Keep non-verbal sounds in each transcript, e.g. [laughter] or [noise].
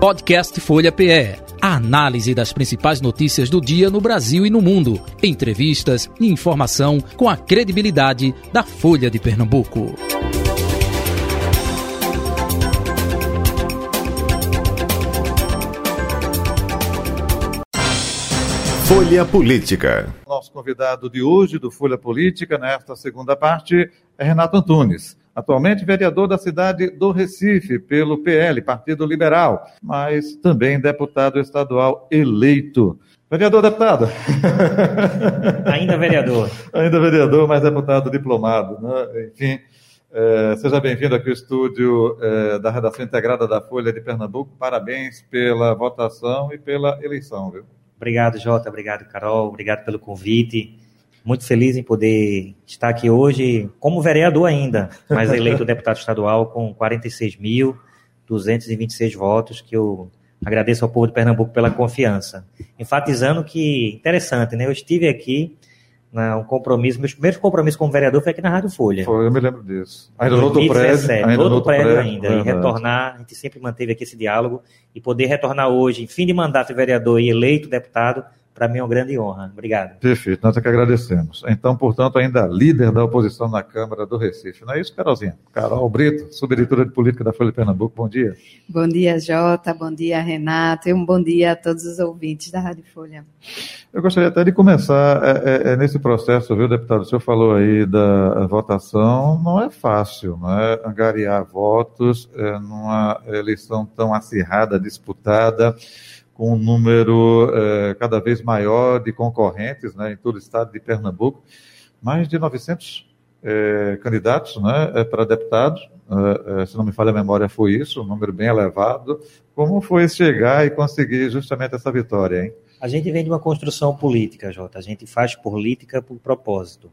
Podcast Folha PE. A análise das principais notícias do dia no Brasil e no mundo. Entrevistas e informação com a credibilidade da Folha de Pernambuco. Folha Política. Nosso convidado de hoje do Folha Política, nesta segunda parte, é Renato Antunes atualmente vereador da cidade do Recife pelo PL, Partido Liberal, mas também deputado estadual eleito. Vereador, deputado? [laughs] Ainda vereador. Ainda vereador, mas deputado diplomado. Né? Enfim, é, seja bem-vindo aqui ao estúdio é, da redação integrada da Folha de Pernambuco. Parabéns pela votação e pela eleição. Viu? Obrigado, Jota. Obrigado, Carol. Obrigado pelo convite muito feliz em poder estar aqui hoje como vereador ainda, mas [laughs] eleito deputado estadual com 46.226 votos, que eu agradeço ao povo de Pernambuco pela confiança. Enfatizando que, interessante, né? Eu estive aqui na, um compromisso, meus primeiros compromissos como vereador foi aqui na Rádio Folha. Foi, eu me lembro disso. Ainda no outro prédio. Ainda no outro prédio, prédio ainda. Verdade. E retornar, a gente sempre manteve aqui esse diálogo, e poder retornar hoje, em fim de mandato de vereador e eleito deputado, para mim é uma grande honra. Obrigado. Perfeito, nós é que agradecemos. Então, portanto, ainda líder da oposição na Câmara do Recife. Não é isso, Carolzinha? Carol Brito, subeditora de política da Folha de Pernambuco, bom dia. Bom dia, Jota, bom dia, Renato, e um bom dia a todos os ouvintes da Rádio Folha. Eu gostaria até de começar é, é, é nesse processo, viu, deputado? O senhor falou aí da votação, não é fácil, não é? Angariar votos é, numa eleição tão acirrada, disputada com um número é, cada vez maior de concorrentes né, em todo o estado de Pernambuco, mais de 900 é, candidatos né, é, para deputados, se não me falha a memória, foi isso, um número bem elevado. Como foi chegar e conseguir justamente essa vitória, hein? A gente vem de uma construção política, Jota. A gente faz política por propósito.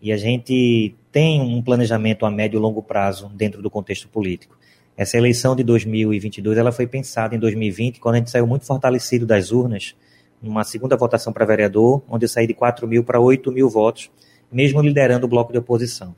E a gente tem um planejamento a médio e longo prazo dentro do contexto político. Essa eleição de 2022 ela foi pensada em 2020, quando a gente saiu muito fortalecido das urnas, numa segunda votação para vereador, onde eu saí de 4 mil para 8 mil votos, mesmo liderando o bloco de oposição.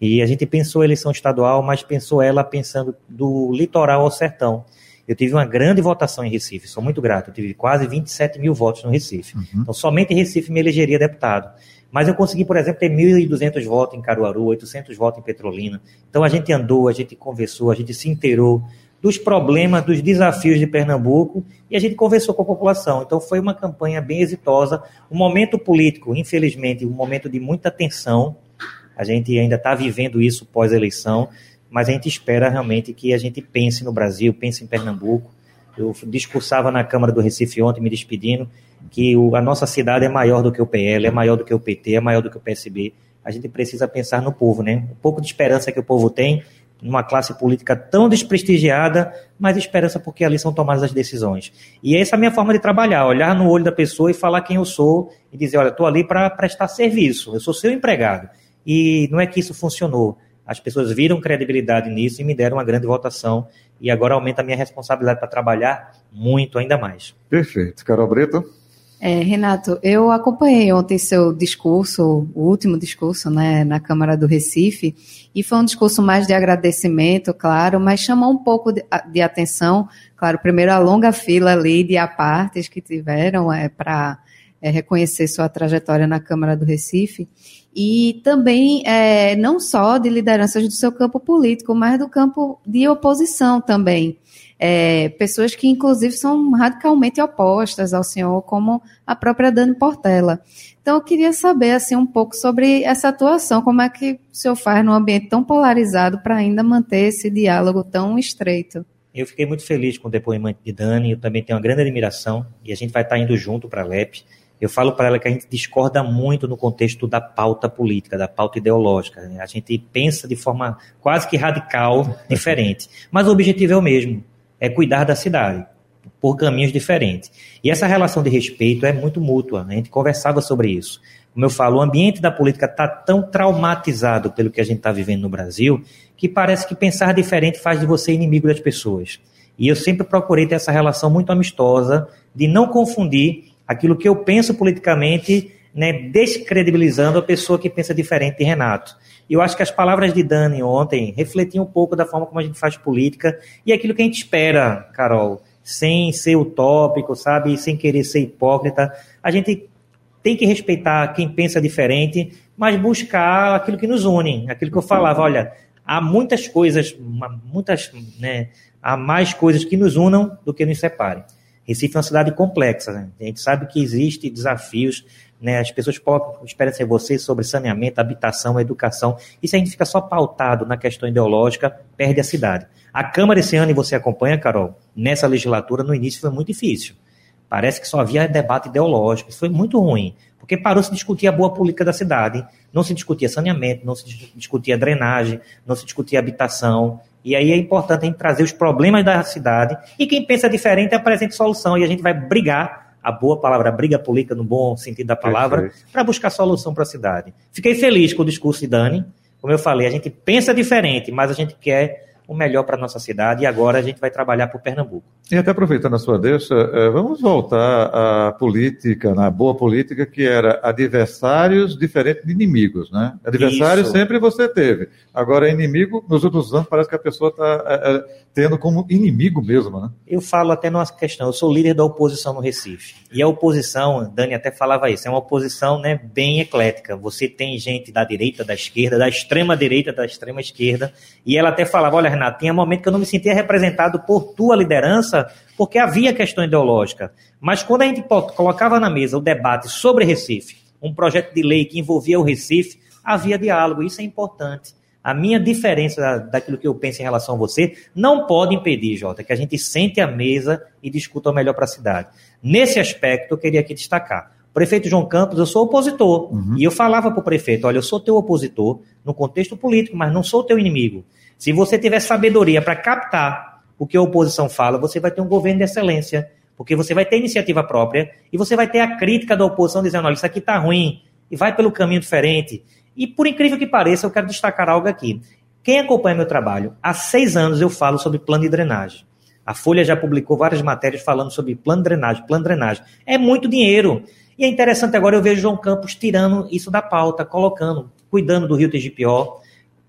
E a gente pensou a eleição estadual, mas pensou ela pensando do litoral ao sertão. Eu tive uma grande votação em Recife, sou muito grato. Eu tive quase 27 mil votos no Recife. Uhum. Então, somente em Recife me elegeria deputado. Mas eu consegui, por exemplo, ter 1.200 votos em Caruaru, 800 votos em Petrolina. Então a gente andou, a gente conversou, a gente se inteirou dos problemas, dos desafios de Pernambuco e a gente conversou com a população. Então foi uma campanha bem exitosa. Um momento político, infelizmente, um momento de muita tensão. A gente ainda está vivendo isso pós-eleição, mas a gente espera realmente que a gente pense no Brasil, pense em Pernambuco. Eu discursava na Câmara do Recife ontem, me despedindo, que o, a nossa cidade é maior do que o PL, é maior do que o PT, é maior do que o PSB. A gente precisa pensar no povo, né? Um pouco de esperança que o povo tem numa classe política tão desprestigiada, mas esperança porque ali são tomadas as decisões. E essa é a minha forma de trabalhar, olhar no olho da pessoa e falar quem eu sou e dizer, olha, estou ali para prestar serviço, eu sou seu empregado. E não é que isso funcionou. As pessoas viram credibilidade nisso e me deram uma grande votação. E agora aumenta a minha responsabilidade para trabalhar muito ainda mais. Perfeito. Carol Brito? É, Renato, eu acompanhei ontem seu discurso, o último discurso, né, na Câmara do Recife, e foi um discurso mais de agradecimento, claro, mas chamou um pouco de, de atenção, claro, primeiro a longa fila ali de apartes que tiveram é, para é, reconhecer sua trajetória na Câmara do Recife, e também é, não só de lideranças do seu campo político, mas do campo de oposição também é, pessoas que inclusive são radicalmente opostas ao senhor, como a própria Dani Portela. Então eu queria saber assim um pouco sobre essa atuação, como é que o senhor faz num ambiente tão polarizado para ainda manter esse diálogo tão estreito. Eu fiquei muito feliz com o depoimento de Dani, eu também tenho uma grande admiração e a gente vai estar indo junto para a LEP. Eu falo para ela que a gente discorda muito no contexto da pauta política, da pauta ideológica. A gente pensa de forma quase que radical, [laughs] diferente. Mas o objetivo é o mesmo é cuidar da cidade, por caminhos diferentes. E essa relação de respeito é muito mútua, né? a gente conversava sobre isso. Como eu falo, o ambiente da política está tão traumatizado pelo que a gente está vivendo no Brasil, que parece que pensar diferente faz de você inimigo das pessoas. E eu sempre procurei ter essa relação muito amistosa, de não confundir aquilo que eu penso politicamente, né, descredibilizando a pessoa que pensa diferente de Renato. Eu acho que as palavras de Dani ontem refletiam um pouco da forma como a gente faz política e aquilo que a gente espera, Carol, sem ser utópico, sabe? Sem querer ser hipócrita. A gente tem que respeitar quem pensa diferente, mas buscar aquilo que nos une. Aquilo que eu falava, olha, há muitas coisas, muitas, né, há mais coisas que nos unam do que nos separem. Recife é uma cidade complexa, né? a gente sabe que existem desafios, né? as pessoas colocam esperança em você sobre saneamento, habitação, educação, e se a gente fica só pautado na questão ideológica, perde a cidade. A Câmara esse ano, e você acompanha, Carol, nessa legislatura, no início foi muito difícil. Parece que só havia debate ideológico, isso foi muito ruim, porque parou se discutir a boa política da cidade, não se discutia saneamento, não se discutia drenagem, não se discutia habitação, e aí é importante a gente trazer os problemas da cidade e quem pensa diferente apresente solução e a gente vai brigar, a boa palavra, briga política no bom sentido da palavra, para buscar solução para a cidade. Fiquei feliz com o discurso de Dani. Como eu falei, a gente pensa diferente, mas a gente quer o melhor para a nossa cidade e agora a gente vai trabalhar por Pernambuco. E até aproveitando a sua deixa, eh, vamos voltar à política, na boa política, que era adversários diferentes de inimigos, né? Adversário Isso. sempre você teve. Agora, inimigo, nos últimos anos, parece que a pessoa está é, eh, eh, tendo como inimigo mesmo, né? Eu falo até numa questão, eu sou líder da oposição no Recife. E a oposição, Dani até falava isso, é uma oposição né, bem eclética. Você tem gente da direita, da esquerda, da extrema direita, da extrema esquerda. E ela até falava, olha, Renato, tinha momento que eu não me sentia representado por tua liderança, porque havia questão ideológica. Mas quando a gente colocava na mesa o debate sobre Recife, um projeto de lei que envolvia o Recife, havia diálogo, isso é importante. A minha diferença daquilo que eu penso em relação a você não pode impedir, Jota, que a gente sente à mesa e discuta o melhor para a cidade. Nesse aspecto, eu queria aqui destacar. Prefeito João Campos, eu sou opositor. Uhum. E eu falava para o prefeito: olha, eu sou teu opositor no contexto político, mas não sou teu inimigo. Se você tiver sabedoria para captar o que a oposição fala, você vai ter um governo de excelência. Porque você vai ter iniciativa própria e você vai ter a crítica da oposição dizendo: olha, isso aqui está ruim e vai pelo caminho diferente. E por incrível que pareça, eu quero destacar algo aqui. Quem acompanha meu trabalho, há seis anos eu falo sobre plano de drenagem. A Folha já publicou várias matérias falando sobre plano de drenagem, plano de drenagem. É muito dinheiro. E é interessante agora eu vejo João Campos tirando isso da pauta, colocando, cuidando do Rio TGPO,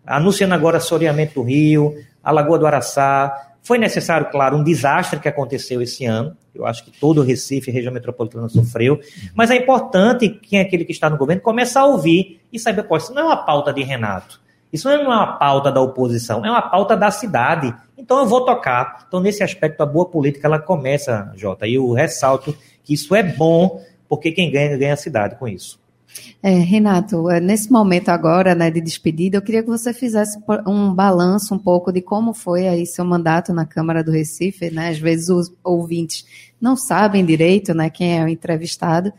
anunciando agora soreamento do Rio, a Lagoa do Araçá. Foi necessário, claro, um desastre que aconteceu esse ano. Eu acho que todo o Recife, região metropolitana, sofreu. Mas é importante quem é aquele que está no governo começar a ouvir e saber, pô, isso não é uma pauta de Renato. Isso não é uma pauta da oposição, é uma pauta da cidade. Então eu vou tocar. Então, nesse aspecto, a boa política ela começa, Jota. E eu ressalto que isso é bom, porque quem ganha, ganha a cidade com isso. É, Renato, é, nesse momento agora né, de despedida, eu queria que você fizesse um balanço um pouco de como foi aí seu mandato na Câmara do Recife. Né? Às vezes os ouvintes não sabem direito né, quem é o entrevistado.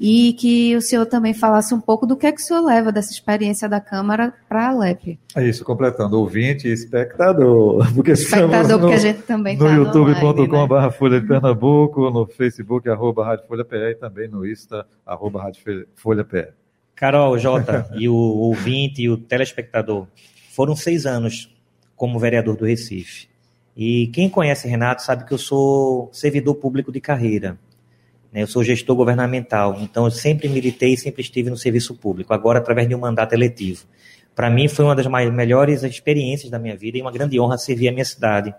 E que o senhor também falasse um pouco do que é que o senhor leva dessa experiência da Câmara para a Alep. É isso, completando, ouvinte e espectador. [laughs] Porque espectador, no, porque a gente também no tá youtube.com.br né? Folha de Pernambuco, no Facebook, arroba Rádio Folha PE e também no Insta, arroba Rádio Folha PE. Carol, Jota, [laughs] e o ouvinte e o telespectador, foram seis anos como vereador do Recife. E quem conhece Renato sabe que eu sou servidor público de carreira. Né? Eu sou gestor governamental, então eu sempre militei, sempre estive no serviço público, agora através de um mandato eletivo. Para mim foi uma das mais, melhores experiências da minha vida e uma grande honra servir a minha cidade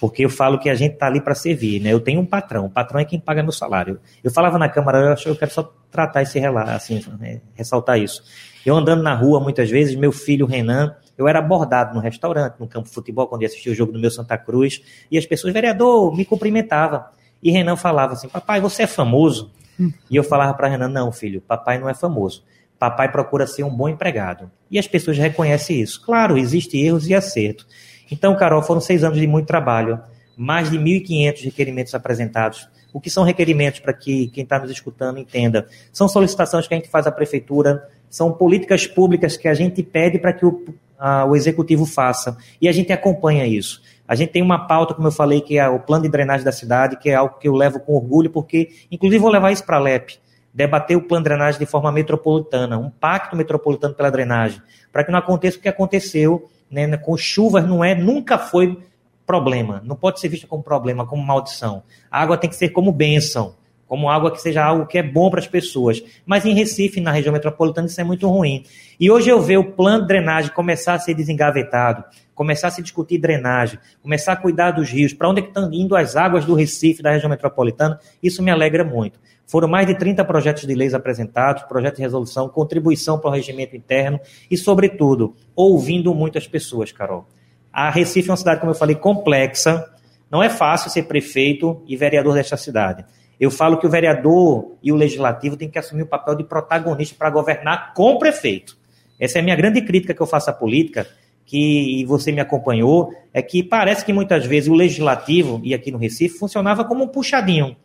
porque eu falo que a gente está ali para servir, né? Eu tenho um patrão, o patrão é quem paga meu salário. Eu falava na Câmara, eu acho eu quero só tratar esse relato, assim, né? ressaltar isso. Eu andando na rua muitas vezes, meu filho Renan, eu era abordado no restaurante, no campo de futebol, quando ia assistir o jogo do meu Santa Cruz, e as pessoas, vereador, me cumprimentavam. E Renan falava assim: Papai, você é famoso? Hum. E eu falava para Renan: Não, filho, papai não é famoso. Papai procura ser um bom empregado. E as pessoas reconhecem isso. Claro, existem erros e acertos. Então, Carol, foram seis anos de muito trabalho, mais de 1.500 requerimentos apresentados. O que são requerimentos para que quem está nos escutando entenda? São solicitações que a gente faz à prefeitura, são políticas públicas que a gente pede para que o, a, o executivo faça. E a gente acompanha isso. A gente tem uma pauta, como eu falei, que é o plano de drenagem da cidade, que é algo que eu levo com orgulho, porque, inclusive, vou levar isso para a LEP debater o plano de drenagem de forma metropolitana, um pacto metropolitano pela drenagem, para que não aconteça o que aconteceu né, com chuvas não é, nunca foi problema. Não pode ser vista como problema, como maldição. A água tem que ser como bênção, como água que seja algo que é bom para as pessoas. Mas em Recife, na região metropolitana, isso é muito ruim. E hoje eu vejo o plano de drenagem começar a ser desengavetado, começar a se discutir drenagem, começar a cuidar dos rios, para onde é estão indo as águas do Recife, da região metropolitana, isso me alegra muito. Foram mais de 30 projetos de leis apresentados, projetos de resolução, contribuição para o regimento interno e, sobretudo, ouvindo muitas pessoas, Carol. A Recife é uma cidade, como eu falei, complexa. Não é fácil ser prefeito e vereador desta cidade. Eu falo que o vereador e o legislativo têm que assumir o papel de protagonista para governar com o prefeito. Essa é a minha grande crítica que eu faço à política, que você me acompanhou, é que parece que muitas vezes o legislativo, e aqui no Recife, funcionava como um puxadinho.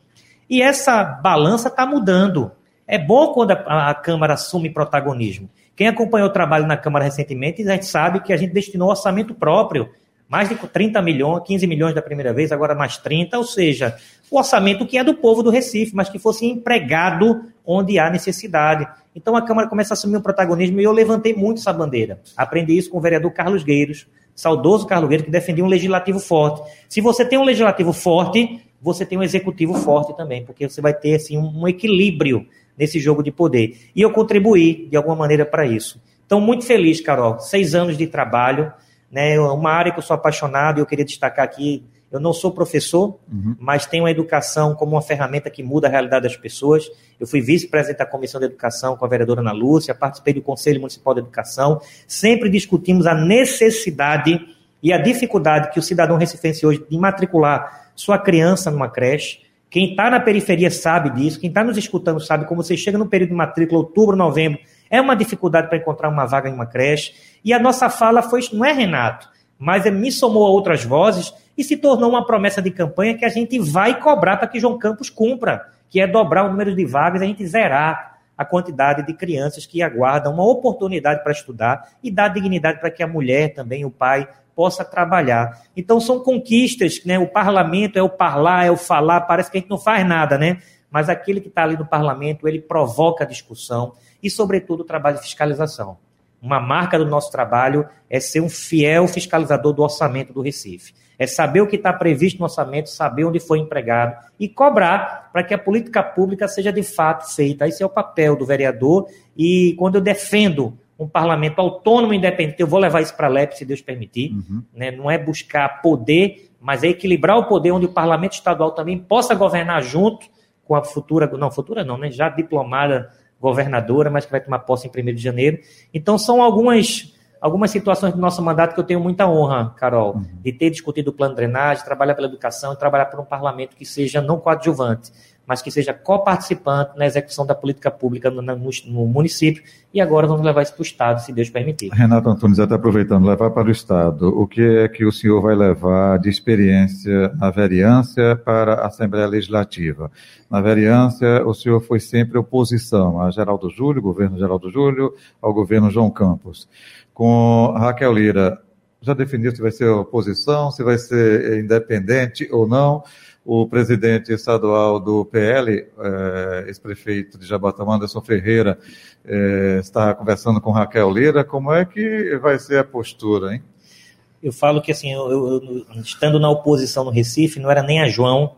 E essa balança está mudando. É bom quando a, a, Câmara assume protagonismo. Quem acompanhou o trabalho na Câmara recentemente, a gente sabe que a gente destinou orçamento próprio mais de 30 milhões, 15 milhões da primeira vez, agora mais 30, ou seja, o orçamento que é do povo do Recife, mas que fosse empregado onde há necessidade. Então a Câmara começa a assumir um protagonismo e eu levantei muito essa bandeira. Aprendi isso com o vereador Carlos Gueiros, saudoso Carlos Gueiros, que defendia um legislativo forte. Se você tem um legislativo forte, você tem um executivo forte também, porque você vai ter assim, um equilíbrio nesse jogo de poder. E eu contribuí de alguma maneira para isso. Então, muito feliz, Carol. Seis anos de trabalho né? Uma área que eu sou apaixonado e eu queria destacar aqui. Eu não sou professor, uhum. mas tenho a educação como uma ferramenta que muda a realidade das pessoas. Eu fui vice-presidente da Comissão de Educação com a vereadora Ana Lúcia, participei do Conselho Municipal de Educação. Sempre discutimos a necessidade e a dificuldade que o cidadão recifense hoje de matricular sua criança numa creche. Quem está na periferia sabe disso, quem está nos escutando sabe como você chega no período de matrícula, outubro, novembro, é uma dificuldade para encontrar uma vaga em uma creche. E a nossa fala foi, não é Renato, mas me somou a outras vozes e se tornou uma promessa de campanha que a gente vai cobrar para que João Campos cumpra, que é dobrar o número de vagas, a gente zerar a quantidade de crianças que aguardam uma oportunidade para estudar e dar dignidade para que a mulher também, o pai, possa trabalhar. Então são conquistas, né? O parlamento é o parlar, é o falar, parece que a gente não faz nada, né? Mas aquele que está ali no parlamento, ele provoca a discussão e, sobretudo, o trabalho de fiscalização. Uma marca do nosso trabalho é ser um fiel fiscalizador do orçamento do Recife. É saber o que está previsto no orçamento, saber onde foi empregado e cobrar para que a política pública seja de fato feita. Esse é o papel do vereador. E quando eu defendo um parlamento autônomo e independente, eu vou levar isso para a LEP, se Deus permitir. Uhum. Né? Não é buscar poder, mas é equilibrar o poder onde o parlamento estadual também possa governar junto com a futura, não, futura não, né? já diplomada governadora, mas que vai tomar posse em 1 de janeiro. Então, são algumas, algumas situações do nosso mandato que eu tenho muita honra, Carol, uhum. de ter discutido o plano de drenagem, trabalhar pela educação e trabalhar por um parlamento que seja não coadjuvante, mas que seja coparticipante na execução da política pública no, no, no município. E agora vamos levar isso para o Estado, se Deus permitir. Renato Antunes, até aproveitando, levar para o Estado, o que é que o senhor vai levar de experiência na vereança para a Assembleia Legislativa? Na vereança, o senhor foi sempre oposição a Geraldo Júlio, governo Geraldo Júlio, ao governo João Campos. Com Raquel Lira, já definiu se vai ser oposição, se vai ser independente ou não? O presidente estadual do PL, eh, ex-prefeito de Jaboatão, Anderson Ferreira, eh, está conversando com Raquel Lira. Como é que vai ser a postura, hein? Eu falo que, assim, eu, eu, estando na oposição no Recife, não era nem a João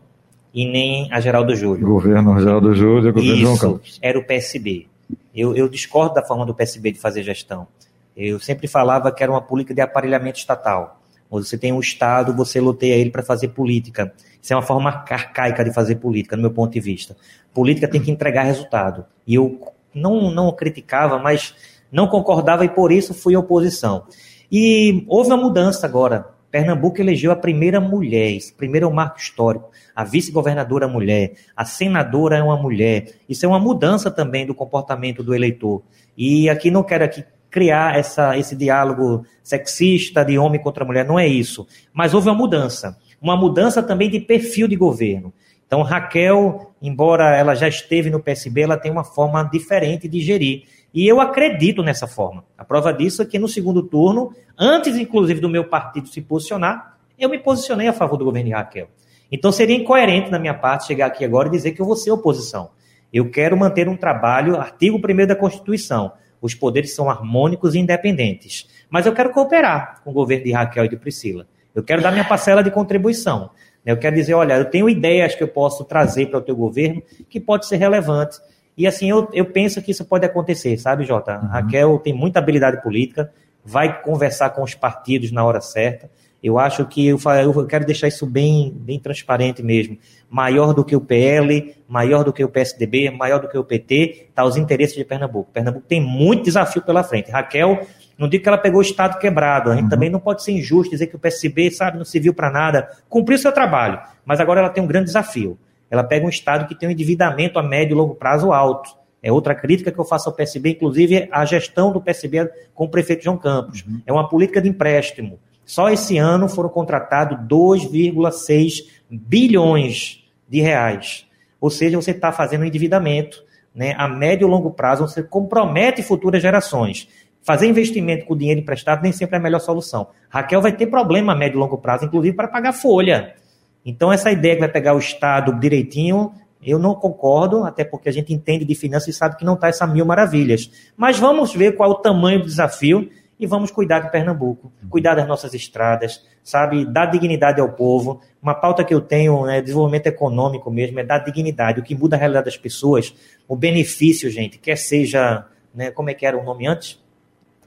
e nem a Geraldo Júlio. Governo Geraldo Júlio e governo Isso, João Campos. era o PSB. Eu, eu discordo da forma do PSB de fazer gestão. Eu sempre falava que era uma política de aparelhamento estatal. Você tem um Estado, você loteia ele para fazer política. Isso é uma forma arcaica de fazer política, no meu ponto de vista. Política tem que entregar resultado. E eu não, não criticava, mas não concordava e por isso fui oposição. E houve uma mudança agora. Pernambuco elegeu a primeira mulher, esse primeiro é um marco histórico. A vice-governadora é mulher, a senadora é uma mulher. Isso é uma mudança também do comportamento do eleitor. E aqui não quero aqui criar essa, esse diálogo sexista de homem contra mulher, não é isso. Mas houve uma mudança. Uma mudança também de perfil de governo. Então, Raquel, embora ela já esteve no PSB, ela tem uma forma diferente de gerir. E eu acredito nessa forma. A prova disso é que no segundo turno, antes inclusive do meu partido se posicionar, eu me posicionei a favor do governo de Raquel. Então seria incoerente da minha parte chegar aqui agora e dizer que eu vou ser oposição. Eu quero manter um trabalho, artigo 1 da Constituição, os poderes são harmônicos e independentes. Mas eu quero cooperar com o governo de Raquel e de Priscila. Eu quero dar minha parcela de contribuição. Eu quero dizer, olha, eu tenho ideias que eu posso trazer para o teu governo que pode ser relevante. E assim, eu, eu penso que isso pode acontecer, sabe, Jota? Uhum. Raquel tem muita habilidade política, vai conversar com os partidos na hora certa. Eu acho que eu, eu quero deixar isso bem, bem transparente mesmo. Maior do que o PL, maior do que o PSDB, maior do que o PT, está os interesses de Pernambuco. Pernambuco tem muito desafio pela frente. Raquel, não digo que ela pegou o Estado quebrado, a gente uhum. também não pode ser injusto dizer que o PSB, sabe, não serviu para nada. Cumpriu seu trabalho, mas agora ela tem um grande desafio. Ela pega um Estado que tem um endividamento a médio e longo prazo alto. É outra crítica que eu faço ao PSB, inclusive a gestão do PSB com o prefeito João Campos. Uhum. É uma política de empréstimo. Só esse ano foram contratados 2,6 bilhões de reais. Ou seja, você está fazendo um endividamento né, a médio e longo prazo, você compromete futuras gerações. Fazer investimento com dinheiro emprestado nem sempre é a melhor solução. Raquel vai ter problema a médio e longo prazo, inclusive para pagar folha. Então, essa ideia que vai pegar o Estado direitinho eu não concordo, até porque a gente entende de finanças e sabe que não está essa mil maravilhas. Mas vamos ver qual é o tamanho do desafio e vamos cuidar de Pernambuco, cuidar das nossas estradas, sabe, dar dignidade ao povo. Uma pauta que eu tenho, né, desenvolvimento econômico mesmo, é dar dignidade, o que muda a realidade das pessoas, o benefício, gente, quer seja, né, como é que era o nome antes?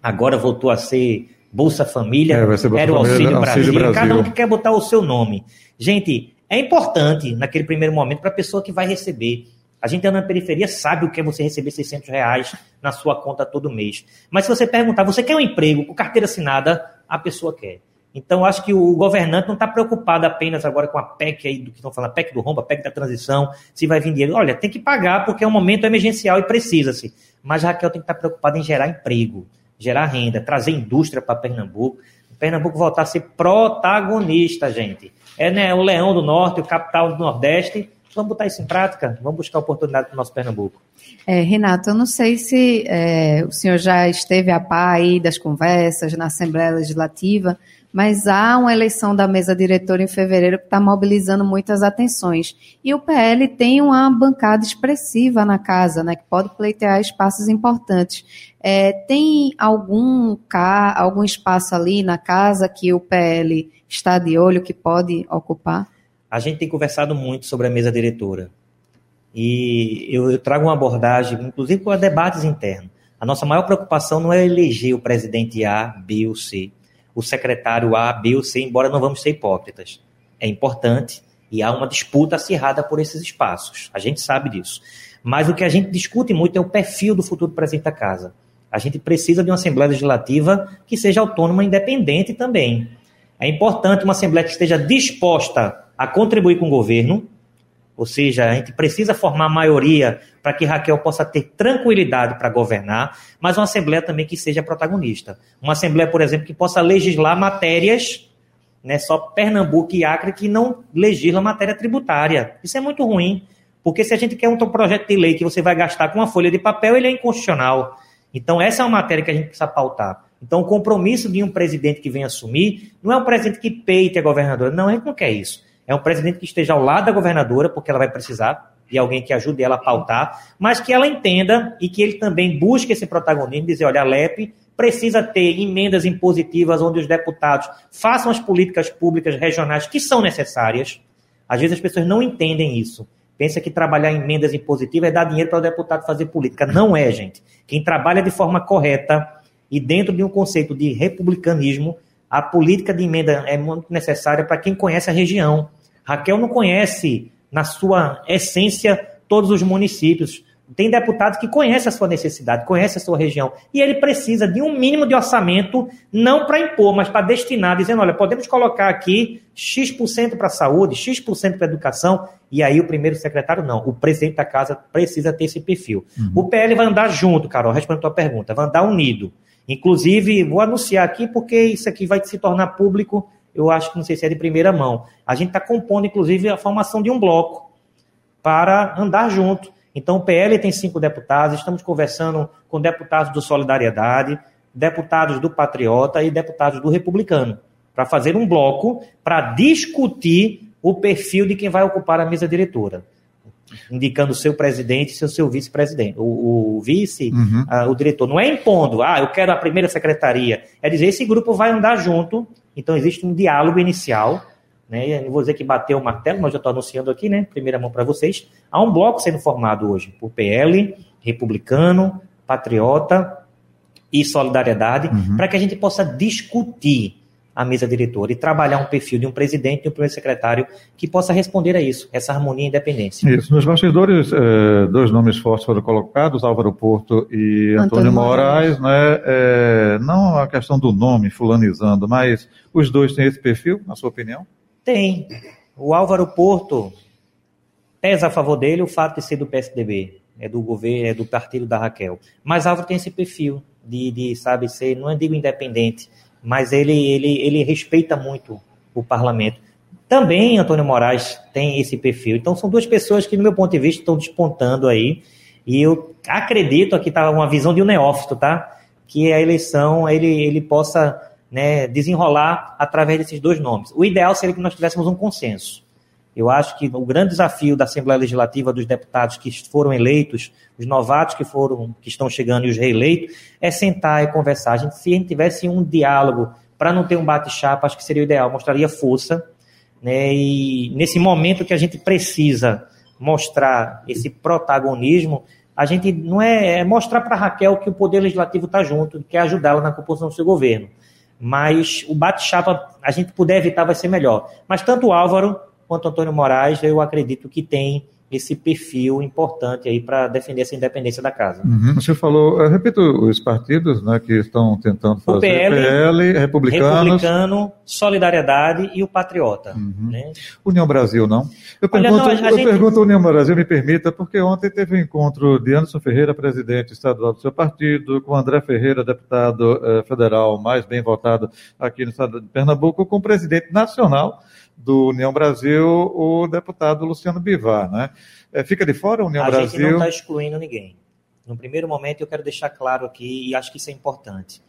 Agora voltou a ser Bolsa Família, é, Bolsa era o Auxílio, Brasil, Auxílio Brasil, cada um que quer botar o seu nome. Gente, é importante naquele primeiro momento para a pessoa que vai receber. A gente anda na periferia sabe o que é você receber 600 reais na sua conta todo mês. Mas se você perguntar, você quer um emprego com carteira assinada? A pessoa quer. Então, acho que o governante não está preocupado apenas agora com a PEC aí, do que estão falando, a PEC do rombo, a PEC da transição, se vai vir dinheiro. Olha, tem que pagar porque é um momento emergencial e precisa-se. Mas Raquel tem que estar tá preocupada em gerar emprego, gerar renda, trazer indústria para Pernambuco. Pernambuco voltar a ser protagonista, gente é né, o Leão do Norte, o capital do Nordeste. Vamos botar isso em prática? Vamos buscar oportunidade para o nosso Pernambuco. É, Renato, eu não sei se é, o senhor já esteve a par aí das conversas na Assembleia Legislativa, mas há uma eleição da mesa diretora em fevereiro que está mobilizando muitas atenções. E o PL tem uma bancada expressiva na casa, né, que pode pleitear espaços importantes. É, tem algum, algum espaço ali na casa que o PL está de olho, que pode ocupar? A gente tem conversado muito sobre a mesa diretora. E eu, eu trago uma abordagem, inclusive com debates internos. A nossa maior preocupação não é eleger o presidente A, B ou C, o secretário A, B ou C, embora não vamos ser hipócritas. É importante e há uma disputa acirrada por esses espaços. A gente sabe disso. Mas o que a gente discute muito é o perfil do futuro presidente da casa. A gente precisa de uma Assembleia Legislativa que seja autônoma e independente também. É importante uma Assembleia que esteja disposta a contribuir com o governo, ou seja, a gente precisa formar maioria para que Raquel possa ter tranquilidade para governar, mas uma Assembleia também que seja protagonista. Uma Assembleia, por exemplo, que possa legislar matérias, né, só Pernambuco e Acre que não legislam matéria tributária. Isso é muito ruim, porque se a gente quer um projeto de lei que você vai gastar com uma folha de papel, ele é inconstitucional. Então, essa é uma matéria que a gente precisa pautar. Então, o compromisso de um presidente que vem assumir não é um presidente que peite a governadora. Não, a gente não quer isso. É um presidente que esteja ao lado da governadora, porque ela vai precisar de alguém que ajude ela a pautar, mas que ela entenda e que ele também busque esse protagonismo, dizer, olha, a LEP precisa ter emendas impositivas onde os deputados façam as políticas públicas regionais que são necessárias. Às vezes as pessoas não entendem isso. Pensa que trabalhar em emendas impositivas é dar dinheiro para o deputado fazer política. Não é, gente. Quem trabalha de forma correta e dentro de um conceito de republicanismo, a política de emenda é muito necessária para quem conhece a região. Raquel não conhece, na sua essência, todos os municípios. Tem deputados que conhecem a sua necessidade, conhecem a sua região. E ele precisa de um mínimo de orçamento, não para impor, mas para destinar, dizendo: olha, podemos colocar aqui X% para a saúde, X% para a educação. E aí o primeiro secretário não. O presidente da casa precisa ter esse perfil. Uhum. O PL vai andar junto, Carol, respondendo a tua pergunta, vai andar unido. Inclusive, vou anunciar aqui porque isso aqui vai se tornar público, eu acho que não sei se é de primeira mão. A gente está compondo, inclusive, a formação de um bloco para andar junto. Então, o PL tem cinco deputados, estamos conversando com deputados do Solidariedade, deputados do Patriota e deputados do Republicano, para fazer um bloco para discutir o perfil de quem vai ocupar a mesa diretora indicando o seu presidente e o seu vice-presidente. O, o, vice, uhum. uh, o diretor, não é impondo, ah, eu quero a primeira secretaria. É dizer, esse grupo vai andar junto, então existe um diálogo inicial. Né? Eu não vou dizer que bateu o martelo, mas já estou anunciando aqui, né? Primeira mão para vocês. Há um bloco sendo formado hoje por PL, Republicano, Patriota e solidariedade, uhum. para que a gente possa discutir a mesa diretora e trabalhar um perfil de um presidente e um primeiro secretário que possa responder a isso, essa harmonia e independência. Isso. Nos bastidores, eh, dois nomes fortes foram colocados, Álvaro Porto e Antônio, Antônio Moraes, né? Eh, não a questão do nome, fulanizando, mas os dois têm esse perfil, na sua opinião? Tem. O Álvaro Porto pesa a favor dele o fato de ser do PSDB, é do governo, é do partido da Raquel. Mas Álvaro tem esse perfil de, de sabe, ser, não é digo independente, mas ele, ele, ele respeita muito o parlamento. Também Antônio Moraes tem esse perfil. Então são duas pessoas que, no meu ponto de vista, estão despontando aí. E eu acredito, aqui está uma visão de um neófito, tá? Que a eleição ele, ele possa né, desenrolar através desses dois nomes. O ideal seria que nós tivéssemos um consenso. Eu acho que o grande desafio da Assembleia Legislativa dos deputados que foram eleitos, os novatos que foram, que estão chegando e os reeleitos, é sentar e conversar. A gente, se a gente tivesse um diálogo para não ter um bate-chapa, acho que seria o ideal, mostraria força, né? E nesse momento que a gente precisa mostrar esse protagonismo, a gente não é, é mostrar para Raquel que o poder legislativo está junto, quer ajudá-la na composição do seu governo. Mas o bate-chapa, a gente puder evitar, vai ser melhor. Mas tanto o Álvaro quanto Antônio Moraes, eu acredito que tem esse perfil importante aí para defender essa independência da casa. Uhum. Você falou, repito, os partidos né, que estão tentando fazer o PL, PL republicanos, Republicano, Solidariedade e o Patriota. Uhum. Né? União Brasil, não? Eu pergunto, Olha, não, eu gente... pergunto União Brasil, me permita, porque ontem teve um encontro de Anderson Ferreira, presidente estadual do seu partido, com André Ferreira, deputado eh, federal mais bem votado aqui no estado de Pernambuco, com o presidente nacional do União Brasil, o deputado Luciano Bivar, né? É, fica de fora a União a Brasil? A gente não está excluindo ninguém. No primeiro momento, eu quero deixar claro aqui, e acho que isso é importante.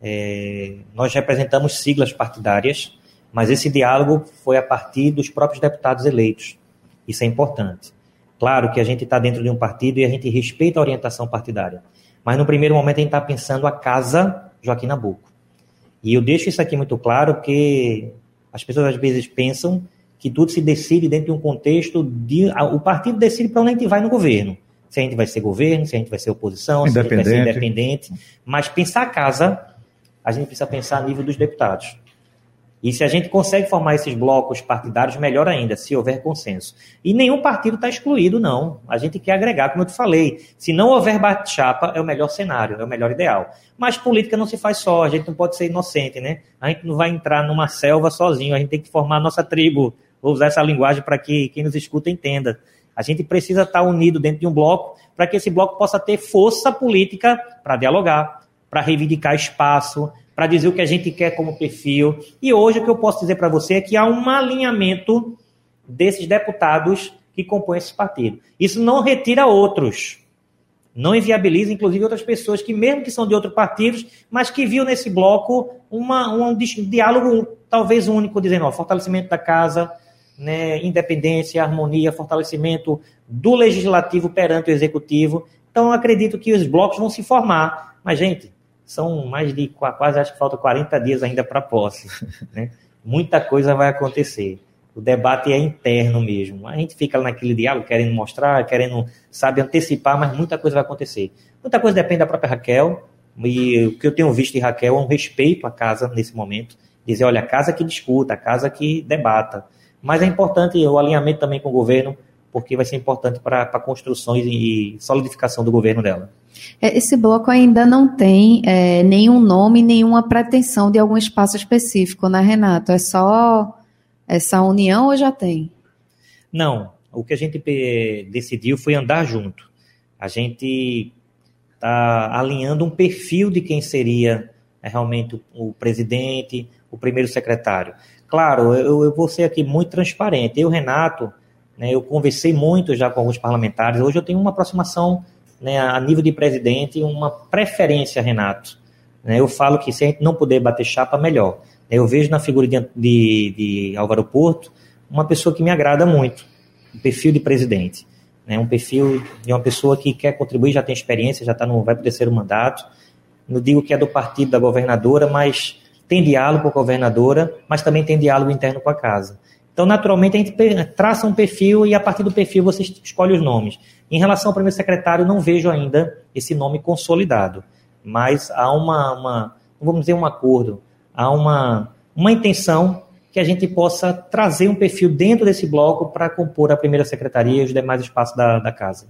É, nós representamos siglas partidárias, mas esse diálogo foi a partir dos próprios deputados eleitos. Isso é importante. Claro que a gente está dentro de um partido e a gente respeita a orientação partidária. Mas no primeiro momento a gente está pensando a casa Joaquim Nabuco. E eu deixo isso aqui muito claro, porque as pessoas às vezes pensam que tudo se decide dentro de um contexto de. O partido decide para onde a gente vai no governo. Se a gente vai ser governo, se a gente vai ser oposição, se a gente vai ser independente. Mas pensar a casa, a gente precisa pensar a nível dos deputados. E se a gente consegue formar esses blocos partidários, melhor ainda, se houver consenso. E nenhum partido está excluído, não. A gente quer agregar, como eu te falei. Se não houver bate-chapa, é o melhor cenário, é o melhor ideal. Mas política não se faz só, a gente não pode ser inocente, né? A gente não vai entrar numa selva sozinho, a gente tem que formar a nossa tribo. Vou usar essa linguagem para que quem nos escuta entenda. A gente precisa estar unido dentro de um bloco para que esse bloco possa ter força política para dialogar, para reivindicar espaço, para dizer o que a gente quer como perfil. E hoje o que eu posso dizer para você é que há um alinhamento desses deputados que compõem esse partido. Isso não retira outros. Não inviabiliza, inclusive, outras pessoas que, mesmo que são de outros partidos, mas que viu nesse bloco uma, um diálogo talvez único, dizendo ó, fortalecimento da casa, né, independência, harmonia, fortalecimento do legislativo perante o executivo. Então, acredito que os blocos vão se formar. Mas, gente, são mais de quase, acho que falta 40 dias ainda para posse. [laughs] Né? Muita coisa vai acontecer. O debate é interno mesmo. A gente fica naquele diálogo querendo mostrar, querendo, sabe, antecipar, mas muita coisa vai acontecer. Muita coisa depende da própria Raquel. E o que eu tenho visto de Raquel é um respeito à casa nesse momento. Dizer, olha, a casa que discuta, a casa que debata. Mas é importante o alinhamento também com o governo, porque vai ser importante para a construção e solidificação do governo dela. É, esse bloco ainda não tem é, nenhum nome, nenhuma pretensão de algum espaço específico, né, Renato? É só essa união ou já tem? Não. O que a gente decidiu foi andar junto. A gente está alinhando um perfil de quem seria é, realmente o presidente, o primeiro secretário. Claro, eu, eu vou ser aqui muito transparente. Eu, Renato, né, eu conversei muito já com alguns parlamentares. Hoje eu tenho uma aproximação né, a nível de presidente, uma preferência, Renato. Né, eu falo que se a gente não puder bater chapa, melhor. Eu vejo na figura de, de, de Álvaro Porto uma pessoa que me agrada muito, um perfil de presidente. Né, um perfil de uma pessoa que quer contribuir, já tem experiência, já tá no, vai para o terceiro mandato. Não digo que é do partido da governadora, mas tem diálogo com a governadora, mas também tem diálogo interno com a casa. Então, naturalmente, a gente traça um perfil e a partir do perfil você escolhe os nomes. Em relação ao primeiro secretário, não vejo ainda esse nome consolidado. mas há uma, uma vamos dizer, um acordo, há uma, uma intenção que a gente possa trazer um perfil dentro desse bloco para compor a primeira secretaria e os demais espaços da, da casa.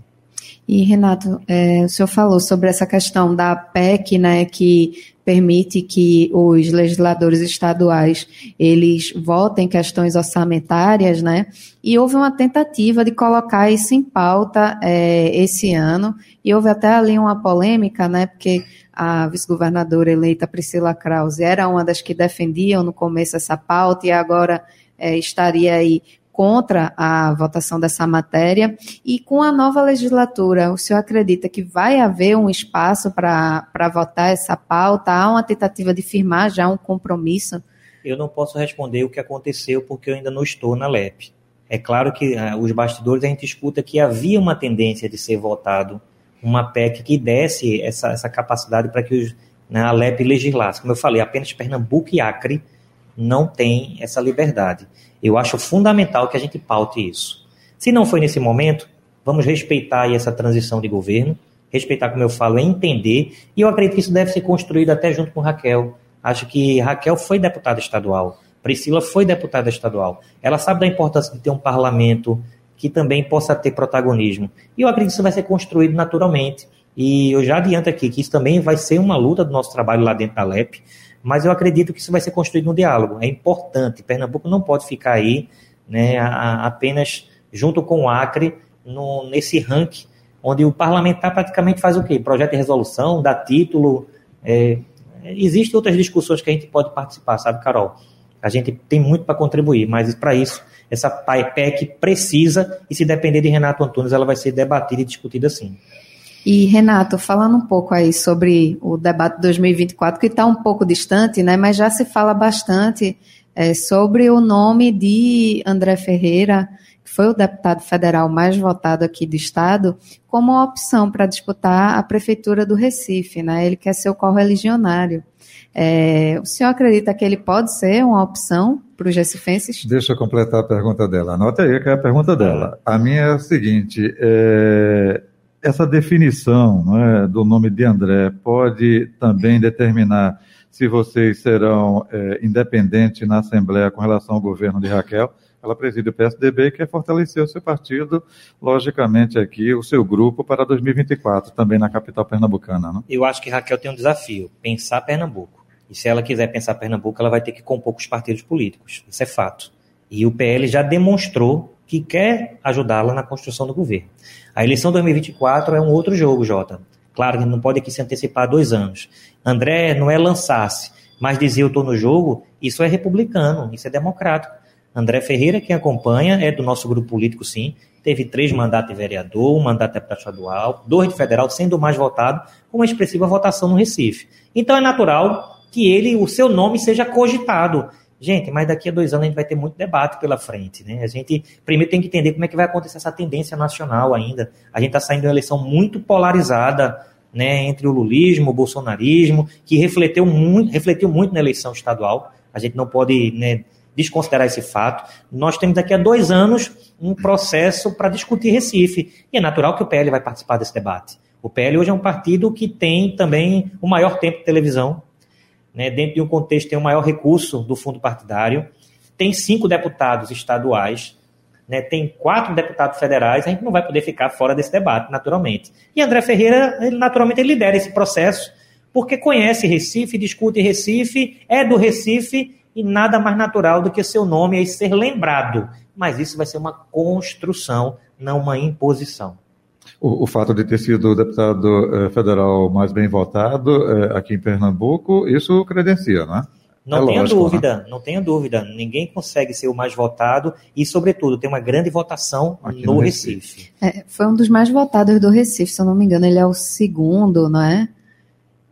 E, Renato, é, o senhor falou sobre essa questão da PEC, né, que permite que os legisladores estaduais eles votem questões orçamentárias, né? E houve uma tentativa de colocar isso em pauta é, esse ano, e houve até ali uma polêmica, né? Porque a vice-governadora eleita Priscila Krause era uma das que defendiam no começo essa pauta e agora é, estaria aí contra a votação dessa matéria. E com a nova legislatura, o senhor acredita que vai haver um espaço para votar essa pauta? Há uma tentativa de firmar já um compromisso? Eu não posso responder o que aconteceu porque eu ainda não estou na LEP. É claro que uh, os bastidores a gente escuta que havia uma tendência de ser votado uma PEC que desse essa, essa capacidade para que os, né, a LEP legislasse. Como eu falei, apenas Pernambuco e Acre não têm essa liberdade. Eu acho fundamental que a gente paute isso. Se não foi nesse momento, vamos respeitar essa transição de governo, respeitar, como eu falo, é entender, e eu acredito que isso deve ser construído até junto com Raquel. Acho que Raquel foi deputada estadual, Priscila foi deputada estadual. Ela sabe da importância de ter um parlamento que também possa ter protagonismo. E eu acredito que isso vai ser construído naturalmente. E eu já adianto aqui que isso também vai ser uma luta do nosso trabalho lá dentro da LEP, mas eu acredito que isso vai ser construído no diálogo. É importante. Pernambuco não pode ficar aí né, a, apenas junto com o Acre no, nesse ranking, onde o parlamentar praticamente faz o quê? Projeto de resolução, dá título. É, existem outras discussões que a gente pode participar, sabe, Carol? A gente tem muito para contribuir, mas para isso, essa PAEPEC precisa, e se depender de Renato Antunes, ela vai ser debatida e discutida sim. E, Renato, falando um pouco aí sobre o debate 2024, que está um pouco distante, né, mas já se fala bastante é, sobre o nome de André Ferreira, que foi o deputado federal mais votado aqui do Estado, como uma opção para disputar a prefeitura do Recife. Né? Ele quer ser o correligionário. É, o senhor acredita que ele pode ser uma opção para os recifenses? Deixa eu completar a pergunta dela. Anota aí que é a pergunta dela. A minha é a seguinte: é, essa definição é, do nome de André pode também determinar se vocês serão é, independentes na Assembleia com relação ao governo de Raquel. Ela preside o PSDB e quer fortalecer o seu partido, logicamente aqui, o seu grupo para 2024, também na capital pernambucana. Eu acho que Raquel tem um desafio, pensar Pernambuco. E se ela quiser pensar Pernambuco, ela vai ter que compor com os partidos políticos. Isso é fato. E o PL já demonstrou que quer ajudá-la na construção do governo. A eleição 2024 é um outro jogo, Jota. Claro que não pode aqui se antecipar dois anos. André não é lançar-se, mas dizer eu estou no jogo, isso é republicano, isso é democrático. André Ferreira, quem acompanha, é do nosso grupo político, sim. Teve três mandatos de vereador, um mandato de deputado estadual, dois de federal, sendo o mais votado, com uma expressiva votação no Recife. Então é natural que ele, o seu nome seja cogitado. Gente, mas daqui a dois anos a gente vai ter muito debate pela frente, né? A gente primeiro tem que entender como é que vai acontecer essa tendência nacional ainda. A gente está saindo de uma eleição muito polarizada, né, entre o lulismo, o bolsonarismo, que refletiu muito, refletiu muito na eleição estadual. A gente não pode né, desconsiderar esse fato. Nós temos daqui a dois anos um processo para discutir Recife. E é natural que o PL vai participar desse debate. O PL hoje é um partido que tem também o maior tempo de televisão né, dentro de um contexto tem o maior recurso do fundo partidário, tem cinco deputados estaduais, né, tem quatro deputados federais, a gente não vai poder ficar fora desse debate, naturalmente. E André Ferreira, ele, naturalmente, ele lidera esse processo, porque conhece Recife, discute Recife, é do Recife, e nada mais natural do que seu nome aí ser lembrado. Mas isso vai ser uma construção, não uma imposição. O, o, fato de ter sido o deputado eh, federal mais bem votado eh, aqui em Pernambuco, isso credencia, não é? Não é tenha lógico, dúvida, né? não tenha dúvida. Ninguém consegue ser o mais votado e, sobretudo, tem uma grande votação aqui no, no Recife. Recife. É, foi um dos mais votados do Recife, se eu não me engano, ele é o segundo, não é?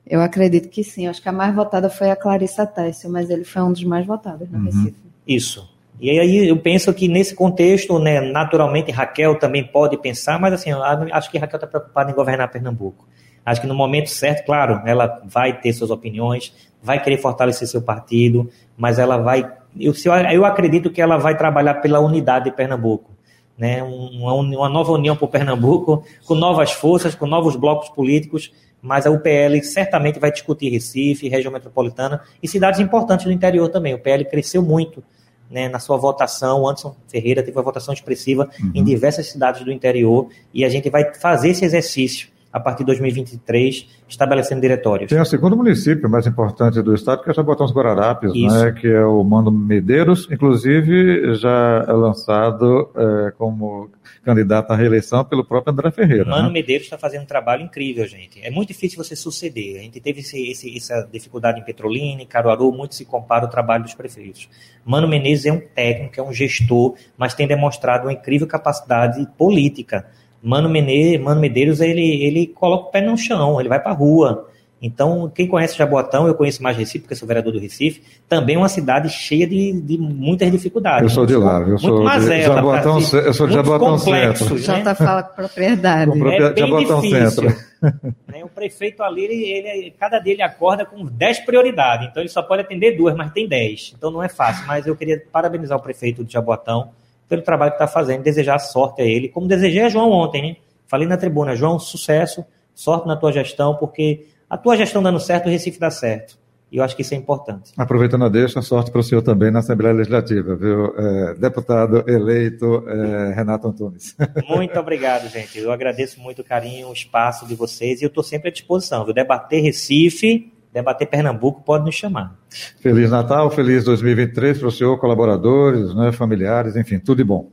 Eu acredito que sim. Acho que a mais votada foi a Clarissa Tessio, mas ele foi um dos mais votados no uhum. Recife. Isso. E aí eu penso que nesse contexto, né, naturalmente Raquel também pode pensar, mas assim, acho que Raquel está preocupada em governar Pernambuco. Acho que no momento certo, claro, ela vai ter suas opiniões, vai querer fortalecer seu partido, mas ela vai. Eu, eu acredito que ela vai trabalhar pela unidade de Pernambuco. Né, uma, uma nova união para o Pernambuco, com novas forças, com novos blocos políticos, mas a UPL certamente vai discutir Recife, região metropolitana e cidades importantes do interior também. O PL cresceu muito né, na sua votação. O Anderson Ferreira teve uma votação expressiva uhum. em diversas cidades do interior e a gente vai fazer esse exercício a partir de 2023, estabelecendo diretórios. Tem o segundo município mais importante do estado, que é Jabotão dos Guararapes, né, que é o Mano Medeiros, inclusive já é lançado é, como candidato à reeleição pelo próprio André Ferreira. Mano né? Medeiros está fazendo um trabalho incrível, gente. É muito difícil você suceder. A gente teve esse, esse, essa dificuldade em Petrolina, em Caruaru, muito se compara o trabalho dos prefeitos. Mano Menezes é um técnico, é um gestor, mas tem demonstrado uma incrível capacidade política Mano, Mene, Mano Medeiros, ele, ele coloca o pé no chão, ele vai para a rua. Então, quem conhece Jaboatão, eu conheço mais Recife, porque sou vereador do Recife, também é uma cidade cheia de, de muitas dificuldades. Eu sou de lá, eu sou mazela, de Jaboatão, eu sou de Jaboatão Centro. Né? Já tá fala com propriedade. Com é bem Jaboatão difícil. Centro. [laughs] né? O prefeito ali, ele, ele, cada dia ele acorda com 10 prioridades, então ele só pode atender duas, mas tem 10. Então não é fácil, mas eu queria parabenizar o prefeito de Jaboatão, pelo trabalho que está fazendo, desejar sorte a ele, como desejei a João ontem, né? Falei na tribuna, João, sucesso, sorte na tua gestão, porque a tua gestão dando certo, o Recife dá certo. E eu acho que isso é importante. Aproveitando a deixa, sorte para o senhor também na Assembleia Legislativa, viu? É, deputado eleito é, Renato Antunes. [laughs] Muito obrigado, gente. Eu agradeço muito o carinho, o espaço de vocês e eu estou sempre à disposição, viu? Debater Recife debater Pernambuco, pode nos chamar. Feliz Natal, feliz 2023 para o senhor, colaboradores, né, familiares, enfim, tudo de bom.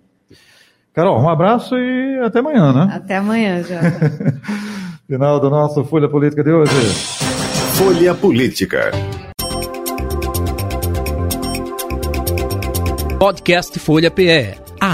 Carol, um abraço e até amanhã, né? Até amanhã, Jota. [laughs] Final do nosso Folha Política de hoje. Folha Política. Podcast Folha PE.